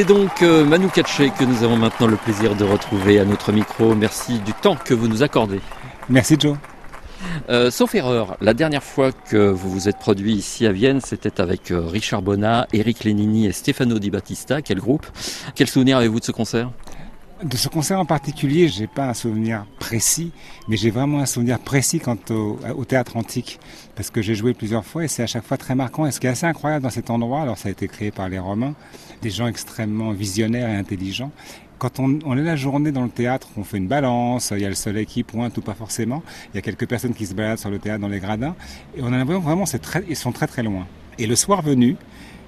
C'est donc euh, Manu Katché que nous avons maintenant le plaisir de retrouver à notre micro. Merci du temps que vous nous accordez. Merci Joe. Euh, sauf erreur, la dernière fois que vous vous êtes produit ici à Vienne, c'était avec euh, Richard Bonnat, Eric Lenini et Stefano Di Battista. Quel groupe? Quel souvenir avez-vous de ce concert? De ce concert en particulier, j'ai pas un souvenir précis, mais j'ai vraiment un souvenir précis quant au, théâtre antique, parce que j'ai joué plusieurs fois et c'est à chaque fois très marquant. Et ce qui est assez incroyable dans cet endroit, alors ça a été créé par les Romains, des gens extrêmement visionnaires et intelligents. Quand on, on est la journée dans le théâtre, on fait une balance, il y a le soleil qui pointe ou pas forcément, il y a quelques personnes qui se baladent sur le théâtre dans les gradins, et on a l'impression vraiment c'est très, ils sont très très loin. Et le soir venu,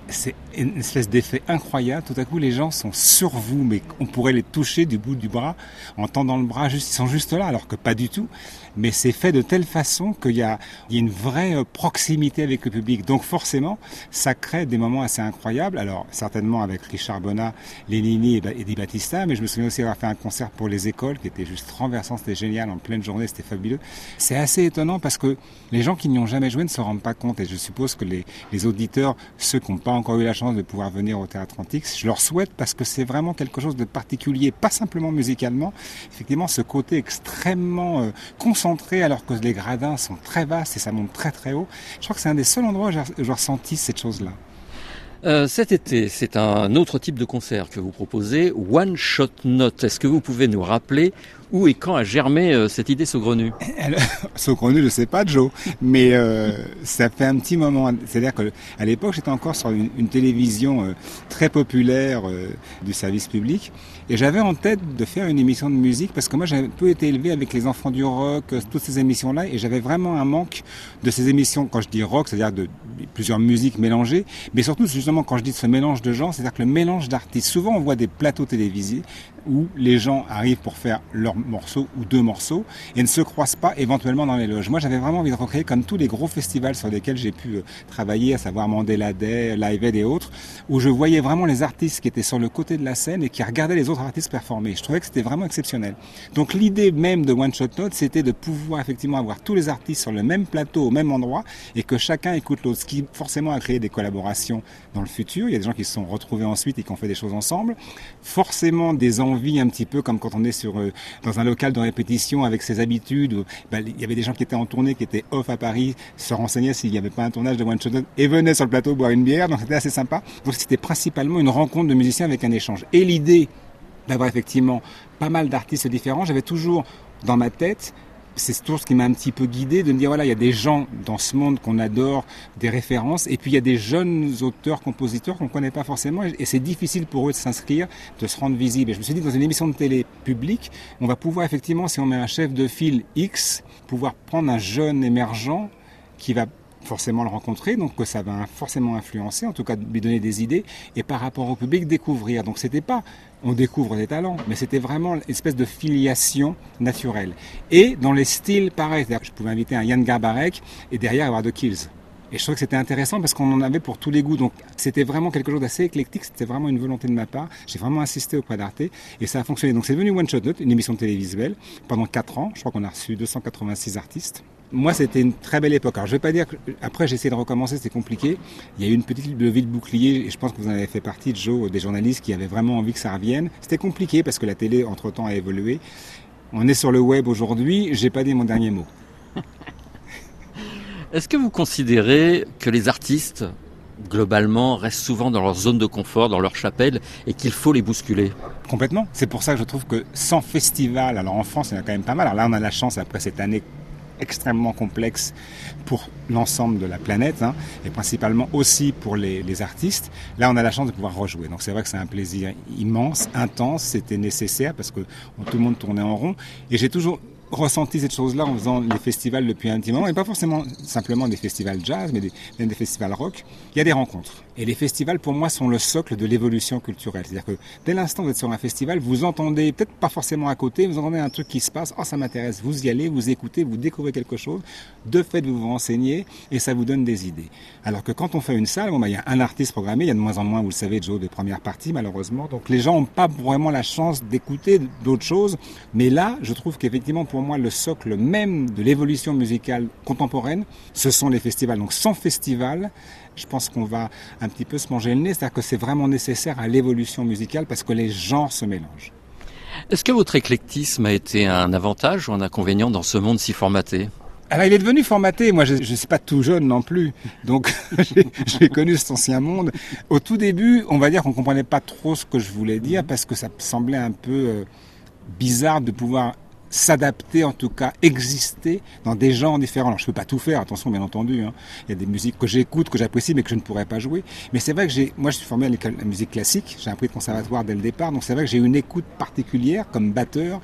c'est une espèce d'effet incroyable. Tout à coup, les gens sont sur vous, mais on pourrait les toucher du bout du bras, en tendant le bras, juste, ils sont juste là, alors que pas du tout. Mais c'est fait de telle façon qu'il y a, une vraie euh, proximité avec le public. Donc forcément, ça crée des moments assez incroyables. Alors certainement avec Richard Bonnat, Lénini et Di Battista, mais je me souviens aussi avoir fait un concert pour les écoles qui était juste renversant, c'était génial, en pleine journée, c'était fabuleux. C'est assez étonnant parce que les gens qui n'y ont jamais joué ne se rendent pas compte et je suppose que les, les auditeurs, ceux qui n'ont pas encore eu la chance de pouvoir venir au Théâtre Antique, je leur souhaite parce que c'est vraiment quelque chose de particulier, pas simplement musicalement, effectivement ce côté extrêmement euh, concentré alors que les gradins sont très vastes et ça monte très très haut. Je crois que c'est un des seuls endroits où j'ai ressenti cette chose-là. Euh, cet été, c'est un autre type de concert que vous proposez, One Shot Note. Est-ce que vous pouvez nous rappeler où et quand a germé euh, cette idée saugrenue? Saugrenue, je sais pas, Joe, mais euh, ça fait un petit moment. C'est-à-dire que à l'époque, j'étais encore sur une, télévision très populaire du service public, et j'avais en tête de faire une émission de musique parce que moi, j'ai un peu été élevé avec les enfants du rock, euh, toutes ces émissions-là, et j'avais vraiment un manque de ces émissions. Quand je dis rock, c'est-à-dire de plusieurs musiques mélangées, mais surtout justement quand je dis ce mélange de genres, c'est-à-dire que le mélange d'artistes. Souvent, on voit des plateaux télévisés où les gens arrivent pour faire leur morceau ou deux morceaux et ne se croisent pas éventuellement dans les loges. Moi, j'avais vraiment envie de recréer comme tous les gros festivals sur lesquels j'ai pu euh, travailler, à savoir Mandela Day, Live Aid et autres, où je voyais vraiment les artistes qui étaient sur le côté de la scène et qui regardaient les autres artistes performer. Je trouvais que c'était vraiment exceptionnel. Donc l'idée même de One Shot Note, c'était de pouvoir effectivement avoir tous les artistes sur le même plateau, au même endroit, et que chacun écoute l'autre, ce qui forcément a créé des collaborations dans le futur. Il y a des gens qui se sont retrouvés ensuite et qui ont fait des choses ensemble. Forcément des envies un petit peu comme quand on est sur euh, dans un local de répétition avec ses habitudes. Bah, il y avait des gens qui étaient en tournée, qui étaient off à Paris, se renseignaient s'il n'y avait pas un tournage de One Shot Note et venaient sur le plateau boire une bière. Donc c'était assez sympa. C'était principalement une rencontre de musiciens avec un échange. Et l'idée d'avoir effectivement pas mal d'artistes différents, j'avais toujours dans ma tête c'est toujours ce qui m'a un petit peu guidé de me dire voilà il y a des gens dans ce monde qu'on adore des références et puis il y a des jeunes auteurs compositeurs qu'on connaît pas forcément et c'est difficile pour eux de s'inscrire de se rendre visible. Et je me suis dit dans une émission de télé publique on va pouvoir effectivement si on met un chef de file X pouvoir prendre un jeune émergent qui va forcément le rencontrer, donc que ça va forcément influencer, en tout cas lui donner des idées, et par rapport au public découvrir. Donc c'était pas on découvre des talents, mais c'était vraiment une espèce de filiation naturelle. Et dans les styles que je pouvais inviter un Yann Garbarek et derrière avoir The Kills. Et je trouvais que c'était intéressant parce qu'on en avait pour tous les goûts. Donc c'était vraiment quelque chose d'assez éclectique, c'était vraiment une volonté de ma part. J'ai vraiment insisté auprès d'Arte et ça a fonctionné. Donc c'est devenu One Shot Note, une émission télévisuelle, pendant 4 ans. Je crois qu'on a reçu 286 artistes moi, c'était une très belle époque. Alors, je vais pas dire que, après, j'ai essayé de recommencer, c'était compliqué. Il y a eu une petite levée de bouclier, et je pense que vous en avez fait partie, Joe, des journalistes qui avaient vraiment envie que ça revienne. C'était compliqué parce que la télé, entre-temps, a évolué. On est sur le web aujourd'hui, j'ai pas dit mon dernier mot. Est-ce que vous considérez que les artistes, globalement, restent souvent dans leur zone de confort, dans leur chapelle, et qu'il faut les bousculer? Complètement. C'est pour ça que je trouve que sans festival, alors en France, il y en a quand même pas mal. Alors là, on a la chance, après cette année extrêmement complexe pour l'ensemble de la planète hein, et principalement aussi pour les, les, artistes. Là, on a la chance de pouvoir rejouer. Donc c'est vrai que c'est un plaisir immense, intense, c'était nécessaire parce que tout le monde tournait en rond. Et j'ai toujours ressenti cette chose-là en faisant les festivals depuis un petit moment, et pas forcément simplement des festivals jazz, mais des, même des festivals rock. Il y a des rencontres. Et les festivals, pour moi, sont le socle de l'évolution culturelle. C'est-à-dire que dès l'instant où vous êtes sur un festival, vous entendez, peut-être pas forcément à côté, vous entendez un truc qui se passe, oh ça m'intéresse, vous y allez, vous écoutez, vous découvrez quelque chose, de fait vous vous renseignez, et ça vous donne des idées. Alors que quand on fait une salle, bon, bah, il y a un artiste programmé, il y a de moins en moins, vous le savez, Joe, de première partie, malheureusement. Donc les gens n'ont pas vraiment la chance d'écouter d'autres choses. Mais là, je trouve qu'effectivement, pour moi, le socle même de l'évolution musicale contemporaine, ce sont les festivals. Donc sans festival, je pense qu'on va un petit peu se manger le nez, c'est-à-dire que c'est vraiment nécessaire à l'évolution musicale parce que les genres se mélangent. Est-ce que votre éclectisme a été un avantage ou un inconvénient dans ce monde si formaté? Alors il est devenu formaté, moi je ne suis pas tout jeune non plus, donc j'ai connu cet ancien monde. Au tout début, on va dire qu'on comprenait pas trop ce que je voulais dire parce que ça semblait un peu euh, bizarre de pouvoir s'adapter, en tout cas exister dans des genres différents. Alors je peux pas tout faire, attention bien entendu. Hein. Il y a des musiques que j'écoute, que j'apprécie, mais que je ne pourrais pas jouer. Mais c'est vrai que j'ai, moi je suis formé à la musique classique, j'ai appris le conservatoire dès le départ, donc c'est vrai que j'ai une écoute particulière comme batteur,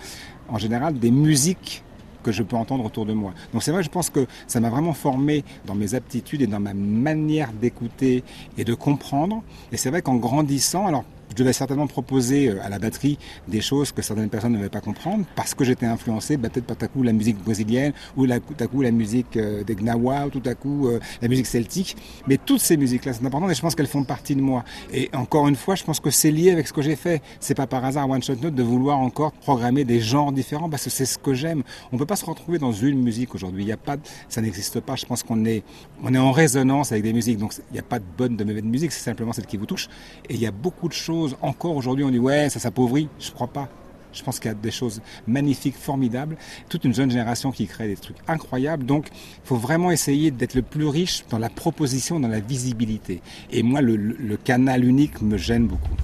en général des musiques que je peux entendre autour de moi. Donc c'est vrai, je pense que ça m'a vraiment formé dans mes aptitudes et dans ma manière d'écouter et de comprendre. Et c'est vrai qu'en grandissant, alors je devais certainement proposer à la batterie des choses que certaines personnes ne devaient pas comprendre parce que j'étais influencé bah, peut-être par tout à coup la musique brésilienne ou la, tout à coup la musique euh, des Gnawa ou tout à coup euh, la musique celtique. Mais toutes ces musiques-là sont importantes et je pense qu'elles font partie de moi. Et encore une fois, je pense que c'est lié avec ce que j'ai fait. C'est pas par hasard One Shot Note de vouloir encore programmer des genres différents parce que c'est ce que j'aime. On peut pas se retrouver dans une musique aujourd'hui. Il y a pas, ça n'existe pas. Je pense qu'on est, on est en résonance avec des musiques. Donc il n'y a pas de bonne de mauvaise musique. C'est simplement celle qui vous touche. Et il y a beaucoup de choses encore aujourd'hui, on dit ouais, ça s'appauvrit. Je crois pas. Je pense qu'il y a des choses magnifiques, formidables, toute une jeune génération qui crée des trucs incroyables. Donc, il faut vraiment essayer d'être le plus riche dans la proposition, dans la visibilité. Et moi, le, canal unique me gêne beaucoup.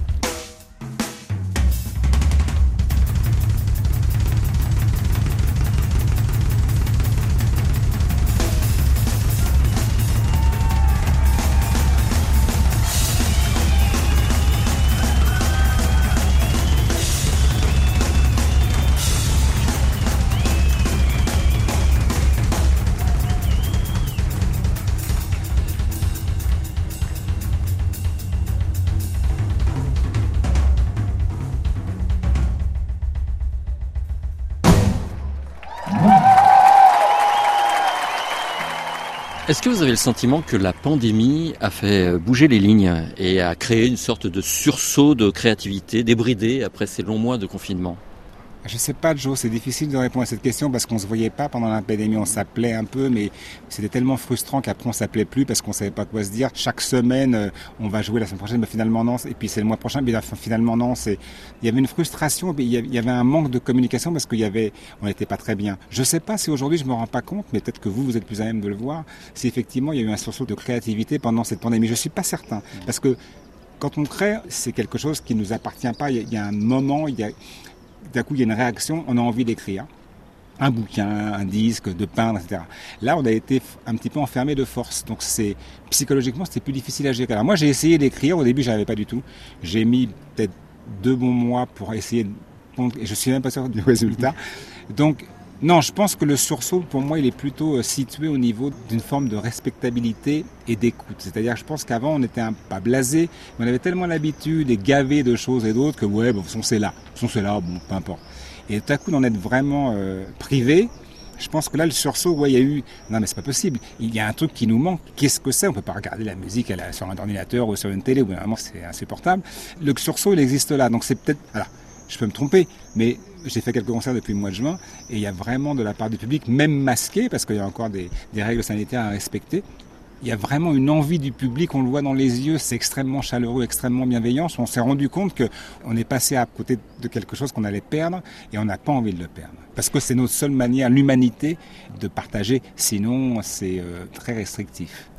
Est-ce que vous avez le sentiment que la pandémie a fait bouger les lignes et a créé une sorte de sursaut de créativité débridé après ces longs mois de confinement? Je sais pas, Joe, c'est difficile de répondre à cette question parce qu'on se voyait pas pendant la pandémie. On s'appelait un peu, mais c'était tellement frustrant qu'après on s'appelait plus parce qu'on savait pas quoi se dire. Chaque semaine, euh, on va jouer la semaine prochaine, mais finalement non. Et puis c'est le mois prochain, mais finalement non. Il y avait une frustration, il y avait un manque de communication parce qu'il y avait, on n'était pas très bien. Je sais pas si aujourd'hui je me rends pas compte, mais peut-être que vous, vous êtes plus à même de le voir. Si effectivement il y a eu un sursaut de créativité pendant cette pandémie, je suis pas certain parce que quand on crée, c'est quelque chose qui nous appartient pas. Il y a un moment, il y a d'un coup il y a une réaction, on a envie d'écrire un bouquin, un disque, de peindre, etc. Là, on a été un petit peu enfermé de force. Donc, c'est psychologiquement, c'était plus difficile à gérer. Alors, moi, j'ai essayé d'écrire. Au début, je n'avais pas du tout. J'ai mis peut-être deux bons mois pour essayer. De... Et je suis même pas sûr du résultat. Donc, non, je pense que le sursaut, pour moi, il est plutôt euh, situé au niveau d'une forme de respectabilité et d'écoute. C'est-à-dire, je pense qu'avant, on était un pas blasé, mais on avait tellement l'habitude et gavé de choses et d'autres que, ouais, bon, c'est là. c'est là, bon, peu importe. Et tout à coup, d'en être vraiment euh, privé, je pense que là, le sursaut, ouais, il y a eu. Non, mais c'est pas possible. Il y a un truc qui nous manque. Qu'est-ce que c'est? On peut pas regarder la musique sur un ordinateur ou sur une télé. Ou vraiment, c'est insupportable. Le sursaut, il existe là. Donc c'est peut-être. Voilà, je peux me tromper, mais j'ai fait quelques concerts depuis le mois de juin et il y a vraiment de la part du public, même masqué, parce qu'il y a encore des, des règles sanitaires à respecter, il y a vraiment une envie du public, on le voit dans les yeux, c'est extrêmement chaleureux, extrêmement bienveillant. On s'est rendu compte qu'on est passé à côté de quelque chose qu'on allait perdre et on n'a pas envie de le perdre. Parce que c'est notre seule manière, l'humanité, de partager, sinon c'est euh, très restrictif.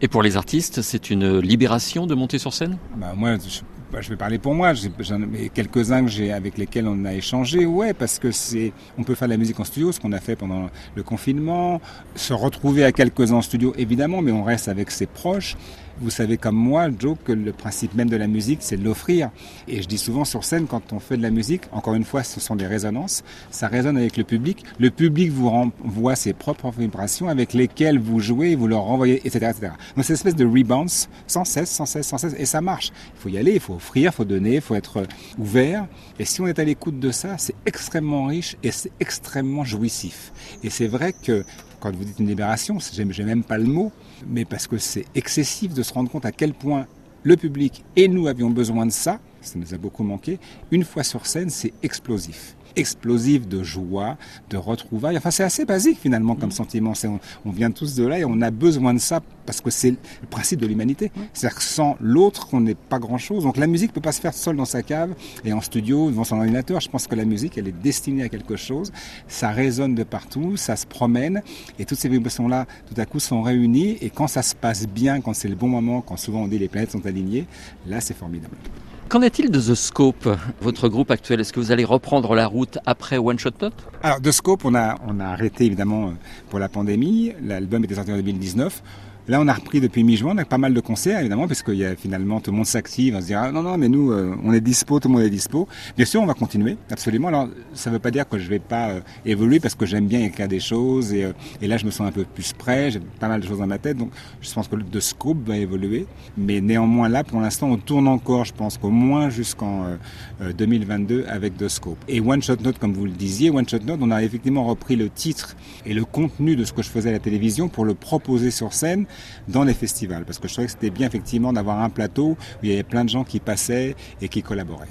Et pour les artistes, c'est une libération de monter sur scène? Bah, Moi, je bah, je vais parler pour moi, j'en ai quelques-uns que j'ai avec lesquels on a échangé, ouais, parce que c'est, on peut faire de la musique en studio, ce qu'on a fait pendant le confinement, se retrouver à quelques uns en studio évidemment, mais on reste avec ses proches. Vous savez comme moi, Joe, que le principe même de la musique, c'est de l'offrir. Et je dis souvent sur scène, quand on fait de la musique, encore une fois, ce sont des résonances, ça résonne avec le public. Le public vous renvoie ses propres vibrations avec lesquelles vous jouez, vous leur renvoyez, etc. etc. Donc c'est une espèce de rebalance, sans cesse, sans cesse, sans cesse, et ça marche. Il faut y aller, il faut offrir, il faut donner, il faut être ouvert. Et si on est à l'écoute de ça, c'est extrêmement riche et c'est extrêmement jouissif. Et c'est vrai que quand vous dites une libération, j'ai même pas le mot, mais parce que c'est excessif de se rendre compte à quel point le public et nous avions besoin de ça, ça nous a beaucoup manqué, une fois sur scène, c'est explosif explosif de joie, de retrouvailles. Enfin, c'est assez basique finalement comme mm. sentiment. On, on, vient tous de là et on a besoin de ça parce que c'est le principe de l'humanité. C'est-à-dire que sans l'autre, on n'est pas grand-chose. Donc la musique ne peut pas se faire seule dans sa cave et en studio, devant son ordinateur. Je pense que la musique, elle est destinée à quelque chose. Ça résonne de partout, ça se promène et toutes ces vibrations-là, tout à coup, sont réunies. Et quand ça se passe bien, quand c'est le bon moment, quand souvent on dit les planètes sont alignées, là, c'est formidable. Qu'en est-il de The Scope, votre groupe actuel? Est-ce que vous allez reprendre la route après One Shot Note Alors The Scope, on a, on a arrêté évidemment pour la pandémie. L'album était sorti en 2019. Là, on a repris depuis mi-juin, on a pas mal de concerts, évidemment, parce qu'il y a finalement tout le monde s'active, on se dit non, non, mais nous, euh, on est dispo, tout le monde est dispo. Bien sûr, on va continuer, absolument. Alors, ça ne veut pas dire que je vais pas euh, évoluer, parce que j'aime bien écrire des choses, et, euh, et, là, je me sens un peu plus prêt, j'ai pas mal de choses dans ma tête, donc je pense que le de scope va évoluer. Mais néanmoins, là, pour l'instant, on tourne encore, je pense qu'au moins jusqu'en 2022 avec The Scope. Et One Shot Note, comme vous le disiez, One Shot Note, on a effectivement repris le titre et le contenu de ce que je faisais à la télévision pour le proposer sur scène dans les festivals. Parce que je trouvais que c'était bien effectivement d'avoir un plateau où il y avait plein de gens qui passaient et qui collaboraient.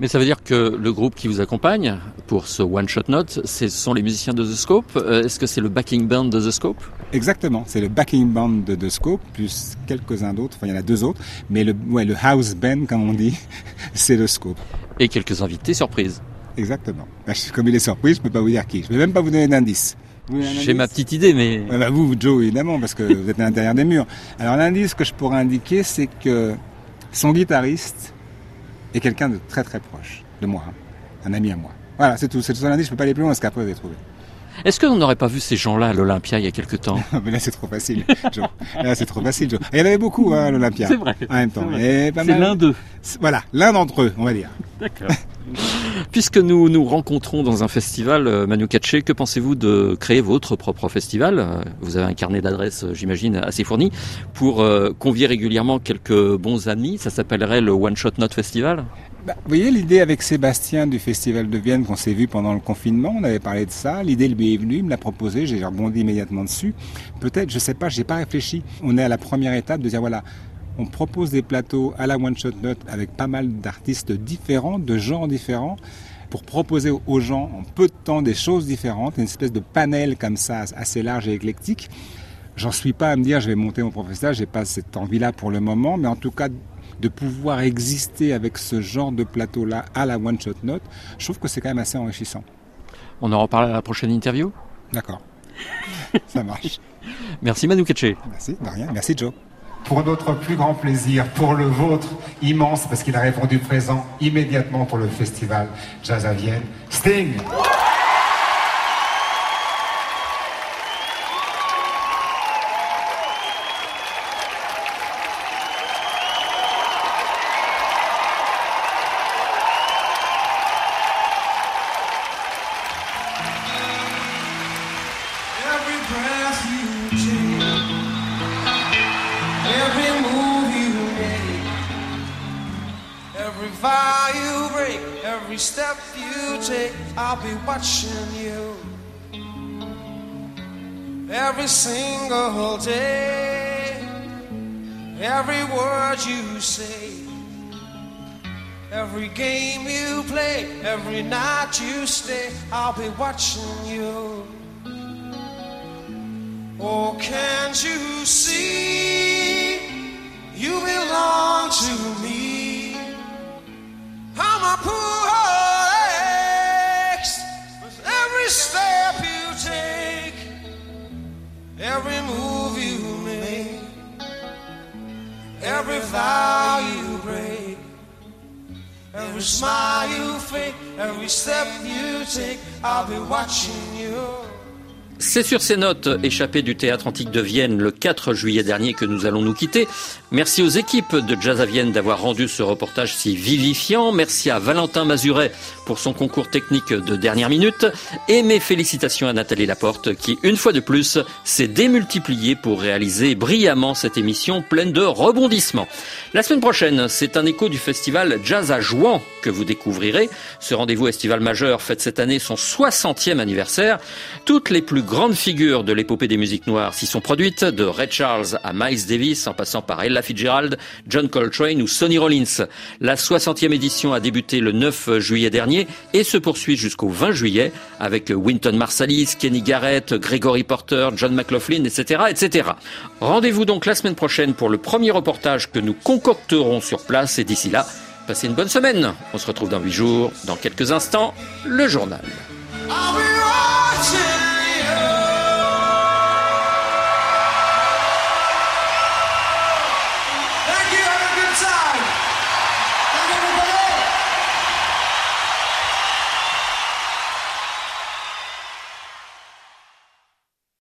Mais ça veut dire que le groupe qui vous accompagne pour ce One Shot Note, ce sont les musiciens de The Scope. Euh, est-ce que c'est le backing band de The Scope? Exactement, c'est le backing band de The Scope, plus quelques-uns d'autres, enfin il y en a deux autres, mais le, ouais, le house band, comme on dit, c'est The Scope. Et quelques invités surprises Exactement. Bah, comme il est surpris, je peux pas vous dire qui. Je vais même pas vous donner d'indice. J'ai ma petite idée, mais... Ah bah vous, Joe, évidemment, parce que vous êtes à l'intérieur des murs. Alors l'indice que je pourrais indiquer, c'est que son guitariste est quelqu'un de très très proche de moi, hein. un ami à moi. Voilà, c'est tout. C'est tout son indice, je peux pas aller plus loin parce qu'après vous allez trouver. Est-ce qu'on n'aurait pas vu ces gens-là à l'Olympia il y a quelque temps? Mais là, c'est trop facile, Joe. Là, c'est trop facile, Joe. Il y en avait beaucoup hein, à l'Olympia. C'est vrai. En même temps. C'est l'un d'eux. Voilà, l'un d'entre eux, on va dire. D'accord. Puisque nous nous rencontrons dans un festival, euh, Manu Katché, que pensez-vous de créer votre propre festival? Euh, Vous avez un carnet d'adresses, euh, j'imagine, assez fourni, pour convier régulièrement quelques bons amis. Ça s'appellerait le One Shot Note Festival? Bah, vous voyez l'idée avec Sébastien du Festival de Vienne qu'on s'est vu pendant le confinement, on avait parlé de ça, l'idée lui est venue, il me l'a proposé, j'ai rebondi immédiatement dessus. Peut-être, je sais pas, j'ai pas réfléchi. On est à la première étape de dire voilà, on propose des plateaux à la One Shot Note avec pas mal d'artistes différents, de genres différents, pour proposer aux gens en peu de temps des choses différentes, une espèce de panel comme ça assez large et éclectique. J'en suis pas à me dire je vais monter mon festival, j'ai pas cette envie-là pour le moment, mais en tout cas de pouvoir exister avec ce genre de plateau-là à la One Shot Note, je trouve que c'est quand même assez enrichissant. On en reparle à la prochaine interview? D'accord. Ça marche. Merci Manu. Merci, de rien. Merci Joe. Pour notre plus grand plaisir, pour le vôtre immense, parce qu'il a répondu présent immédiatement pour le festival Jazz à Vienne, Sting Every single day, every word you say, every game you play, every night you stay, I'll be watching you. Oh, can't you see? You belong I'll be watching. C'est sur ces notes échappées du théâtre antique de Vienne le 4 juillet dernier que nous allons nous quitter. Merci aux équipes de Jazz à Vienne d'avoir rendu ce reportage si vivifiant. Merci à Valentin Mazuret pour son concours technique de dernière minute. Et mes félicitations à Nathalie Laporte qui, une fois de plus, s'est démultipliée pour réaliser brillamment cette émission pleine de rebondissements. La semaine prochaine, c'est un écho du festival Jazz à Jouan que vous découvrirez. Ce rendez-vous estival majeur fête cette année son 60e anniversaire. Toutes les plus grandes figures de l'épopée des musiques noires s'y sont produites, de Ray Charles à Miles Davis, en passant par Ella Fitzgerald, John Coltrane ou Sonny Rollins. La 60e édition a débuté le 9 juillet dernier et se poursuit jusqu'au 20 juillet avec Wynton Marsalis, Kenny Garrett, Gregory Porter, John McLaughlin, etc., etc. Rendez-vous donc la semaine prochaine pour le premier reportage que nous concocterons sur place et d'ici là, passez une bonne semaine. On se retrouve dans 8 jours, dans quelques instants, le journal.